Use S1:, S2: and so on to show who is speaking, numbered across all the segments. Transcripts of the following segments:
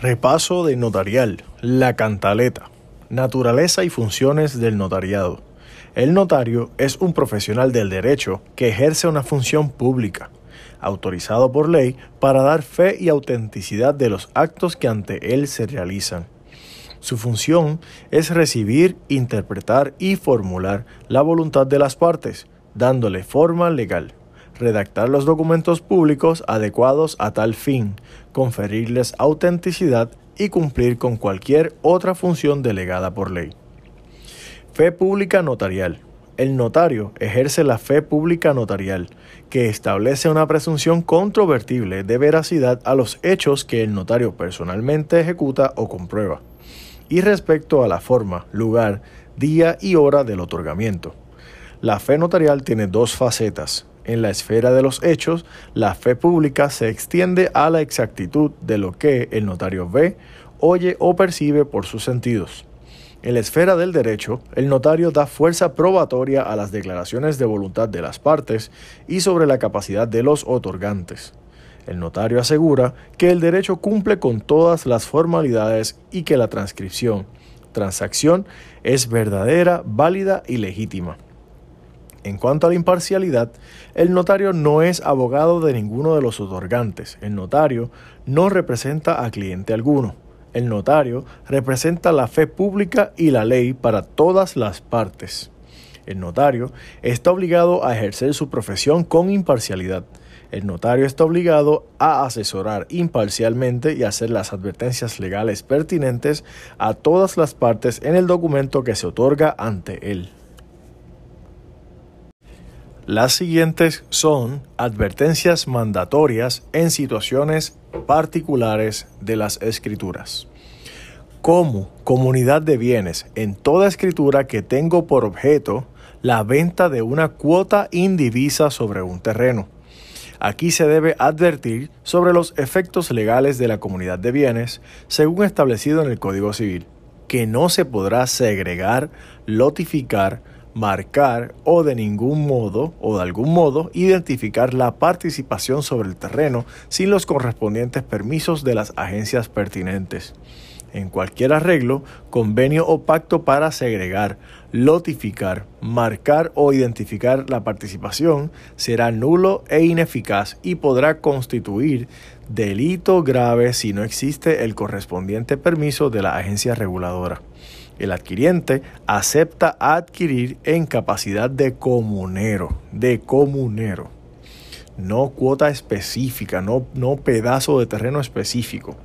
S1: Repaso de notarial. La cantaleta. Naturaleza y funciones del notariado. El notario es un profesional del derecho que ejerce una función pública, autorizado por ley para dar fe y autenticidad de los actos que ante él se realizan. Su función es recibir, interpretar y formular la voluntad de las partes, dándole forma legal redactar los documentos públicos adecuados a tal fin, conferirles autenticidad y cumplir con cualquier otra función delegada por ley. Fe pública notarial. El notario ejerce la fe pública notarial, que establece una presunción controvertible de veracidad a los hechos que el notario personalmente ejecuta o comprueba, y respecto a la forma, lugar, día y hora del otorgamiento. La fe notarial tiene dos facetas, en la esfera de los hechos, la fe pública se extiende a la exactitud de lo que el notario ve, oye o percibe por sus sentidos. En la esfera del derecho, el notario da fuerza probatoria a las declaraciones de voluntad de las partes y sobre la capacidad de los otorgantes. El notario asegura que el derecho cumple con todas las formalidades y que la transcripción, transacción, es verdadera, válida y legítima. En cuanto a la imparcialidad, el notario no es abogado de ninguno de los otorgantes. El notario no representa a cliente alguno. El notario representa la fe pública y la ley para todas las partes. El notario está obligado a ejercer su profesión con imparcialidad. El notario está obligado a asesorar imparcialmente y hacer las advertencias legales pertinentes a todas las partes en el documento que se otorga ante él. Las siguientes son advertencias mandatorias en situaciones particulares de las escrituras. Como comunidad de bienes en toda escritura que tengo por objeto la venta de una cuota indivisa sobre un terreno. Aquí se debe advertir sobre los efectos legales de la comunidad de bienes según establecido en el Código Civil, que no se podrá segregar, lotificar, marcar o de ningún modo o de algún modo identificar la participación sobre el terreno sin los correspondientes permisos de las agencias pertinentes. En cualquier arreglo, convenio o pacto para segregar, lotificar, marcar o identificar la participación será nulo e ineficaz y podrá constituir delito grave si no existe el correspondiente permiso de la agencia reguladora. El adquiriente acepta adquirir en capacidad de comunero, de comunero. No cuota específica, no, no pedazo de terreno específico.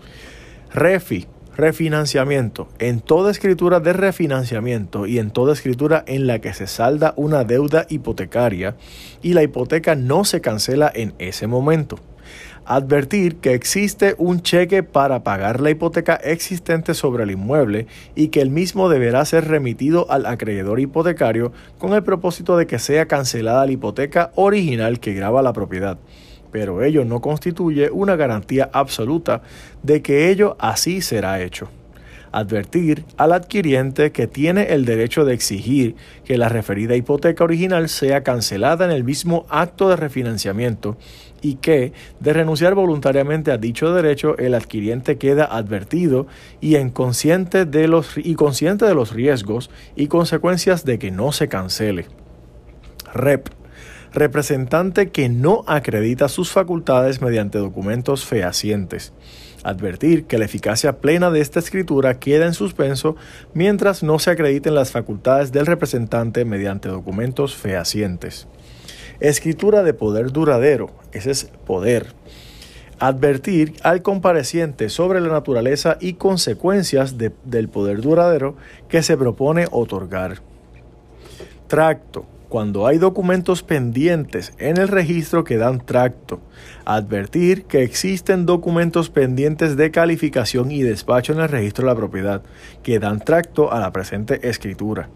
S1: Refi, refinanciamiento. En toda escritura de refinanciamiento y en toda escritura en la que se salda una deuda hipotecaria y la hipoteca no se cancela en ese momento advertir que existe un cheque para pagar la hipoteca existente sobre el inmueble y que el mismo deberá ser remitido al acreedor hipotecario con el propósito de que sea cancelada la hipoteca original que graba la propiedad. Pero ello no constituye una garantía absoluta de que ello así será hecho advertir al adquiriente que tiene el derecho de exigir que la referida hipoteca original sea cancelada en el mismo acto de refinanciamiento y que, de renunciar voluntariamente a dicho derecho, el adquiriente queda advertido y, en consciente de los, y consciente de los riesgos y consecuencias de que no se cancele. REP representante que no acredita sus facultades mediante documentos fehacientes advertir que la eficacia plena de esta escritura queda en suspenso mientras no se acrediten las facultades del representante mediante documentos fehacientes. Escritura de poder duradero, ese es poder. Advertir al compareciente sobre la naturaleza y consecuencias del poder duradero que se propone otorgar. Tracto cuando hay documentos pendientes en el registro que dan tracto. Advertir que existen documentos pendientes de calificación y despacho en el registro de la propiedad que dan tracto a la presente escritura.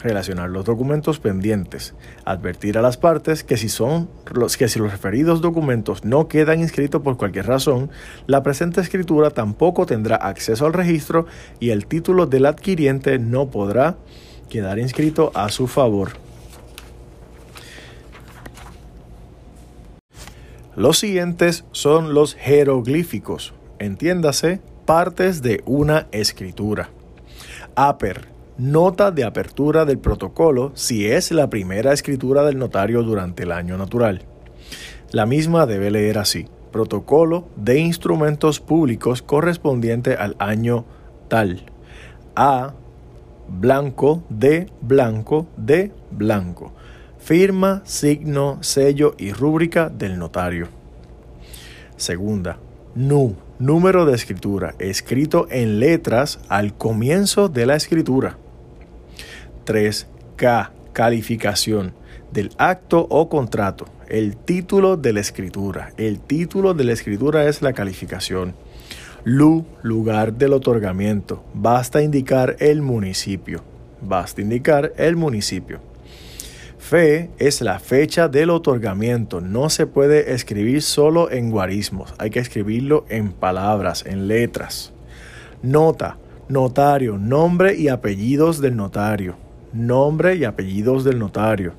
S1: Relacionar los documentos pendientes. Advertir a las partes que si son los que si los referidos documentos no quedan inscritos por cualquier razón, la presente escritura tampoco tendrá acceso al registro y el título del adquiriente no podrá quedar inscrito a su favor. Los siguientes son los jeroglíficos, entiéndase partes de una escritura. APER, nota de apertura del protocolo si es la primera escritura del notario durante el año natural. La misma debe leer así, protocolo de instrumentos públicos correspondiente al año tal. A blanco de blanco de blanco. Firma, signo, sello y rúbrica del notario. Segunda, NU, número de escritura, escrito en letras al comienzo de la escritura. 3. K, calificación del acto o contrato, el título de la escritura. El título de la escritura es la calificación. LU, lugar del otorgamiento. Basta indicar el municipio. Basta indicar el municipio. Fe es la fecha del otorgamiento. No se puede escribir solo en guarismos. Hay que escribirlo en palabras, en letras. Nota, notario, nombre y apellidos del notario. Nombre y apellidos del notario.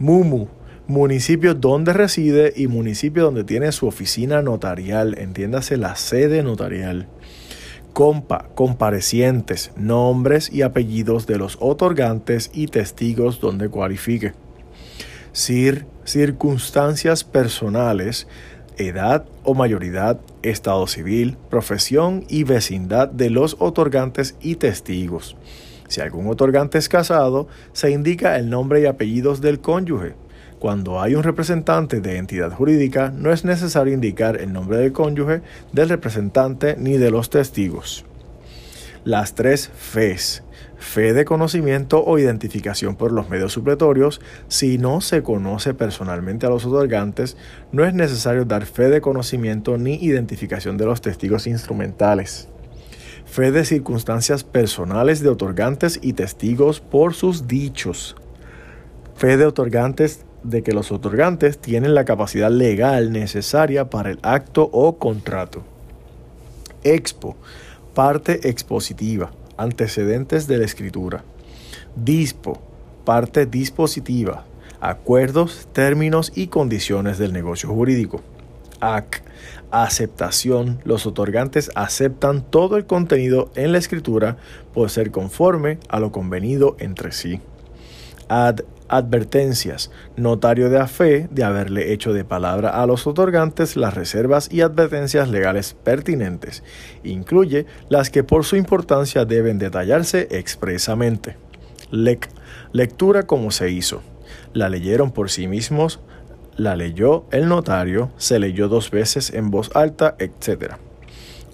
S1: Mumu, municipio donde reside y municipio donde tiene su oficina notarial, entiéndase la sede notarial. Compa, comparecientes, nombres y apellidos de los otorgantes y testigos donde cualifique. Cir, circunstancias personales, edad o mayoridad, estado civil, profesión y vecindad de los otorgantes y testigos. Si algún otorgante es casado, se indica el nombre y apellidos del cónyuge. Cuando hay un representante de entidad jurídica, no es necesario indicar el nombre del cónyuge, del representante ni de los testigos. Las tres FES. Fe de conocimiento o identificación por los medios supletorios. Si no se conoce personalmente a los otorgantes, no es necesario dar fe de conocimiento ni identificación de los testigos instrumentales fe de circunstancias personales de otorgantes y testigos por sus dichos, fe de otorgantes de que los otorgantes tienen la capacidad legal necesaria para el acto o contrato. Expo, parte expositiva, antecedentes de la escritura. Dispo, parte dispositiva, acuerdos, términos y condiciones del negocio jurídico. AC, aceptación. Los otorgantes aceptan todo el contenido en la escritura por ser conforme a lo convenido entre sí. Ad advertencias. Notario de a fe de haberle hecho de palabra a los otorgantes las reservas y advertencias legales pertinentes. Incluye las que por su importancia deben detallarse expresamente. Lec. Lectura como se hizo. La leyeron por sí mismos, la leyó el notario, se leyó dos veces en voz alta, etc.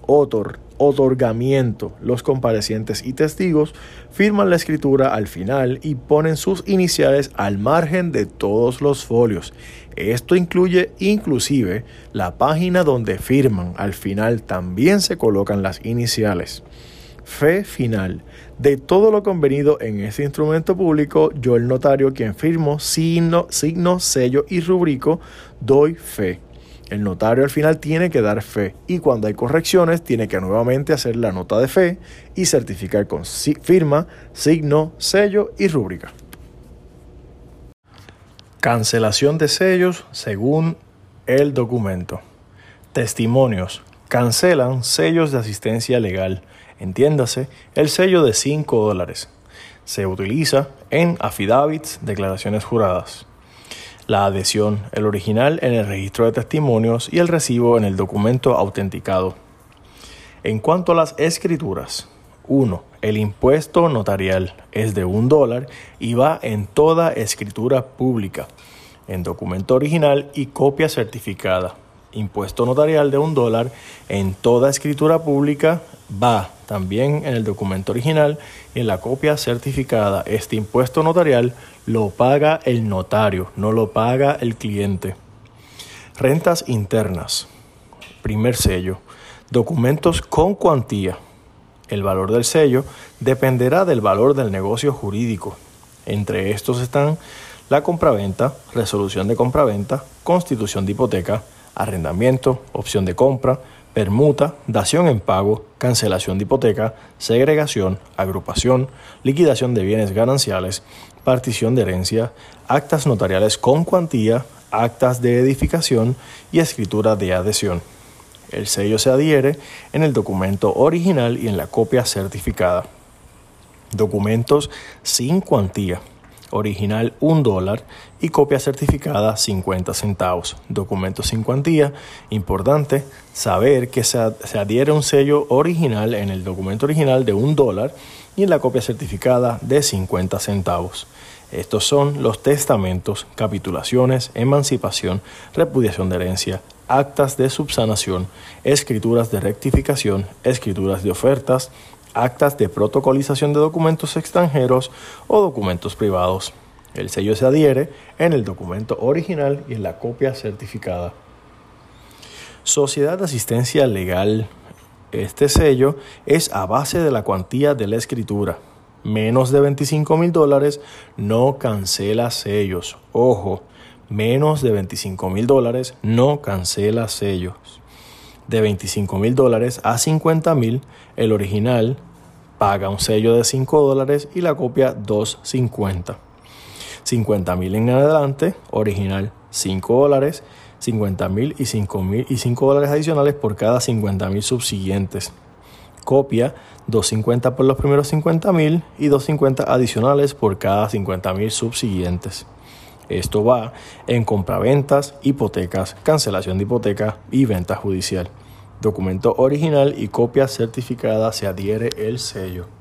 S1: Otor, otorgamiento. Los comparecientes y testigos firman la escritura al final y ponen sus iniciales al margen de todos los folios. Esto incluye inclusive la página donde firman. Al final también se colocan las iniciales. Fe final. De todo lo convenido en ese instrumento público, yo el notario quien firmo signo, sello y rubrico, doy fe. El notario al final tiene que dar fe y cuando hay correcciones tiene que nuevamente hacer la nota de fe y certificar con firma, signo, sello y rúbrica. Cancelación de sellos según el documento. Testimonios. Cancelan sellos de asistencia legal entiéndase, el sello de 5 dólares. Se utiliza en affidavits, declaraciones juradas. La adhesión, el original en el registro de testimonios y el recibo en el documento autenticado. En cuanto a las escrituras, 1. El impuesto notarial es de un dólar y va en toda escritura pública, en documento original y copia certificada impuesto notarial de un dólar en toda escritura pública va también en el documento original y en la copia certificada. Este impuesto notarial lo paga el notario, no lo paga el cliente. Rentas internas. Primer sello. Documentos con cuantía. El valor del sello dependerá del valor del negocio jurídico. Entre estos están la compraventa, resolución de compraventa, constitución de hipoteca, arrendamiento, opción de compra, permuta, dación en pago, cancelación de hipoteca, segregación, agrupación, liquidación de bienes gananciales, partición de herencia, actas notariales con cuantía, actas de edificación y escritura de adhesión. El sello se adhiere en el documento original y en la copia certificada. Documentos sin cuantía. Original 1 dólar y copia certificada 50 centavos. Documentos sin cuantía. Importante saber que se, adhiere un sello original en el documento original de 1 dólar y en la copia certificada de 50 centavos. Estos son los testamentos, capitulaciones, emancipación, repudiación de herencia, actas de subsanación, escrituras de rectificación, escrituras de ofertas, actas de protocolización de documentos extranjeros o documentos privados. El sello se adhiere en el documento original y en la copia certificada. Sociedad de Asistencia Legal. Este sello es a base de la cuantía de la escritura. Menos de 25 mil dólares no cancela sellos. Ojo, menos de 25 mil dólares no cancela sellos. De 25 mil dólares a 50 mil, el original paga un sello de 5 dólares y la copia 2.50. 50 mil en adelante, original 5 dólares, 50 mil y 5 mil y 5 dólares adicionales por cada 50 mil subsiguientes. Copia 2.50 por los primeros 50 mil y 2.50 adicionales por cada 50 mil subsiguientes. Esto va en compraventas, hipotecas, cancelación de hipoteca y venta judicial. Documento original y copia certificada se adhiere el sello.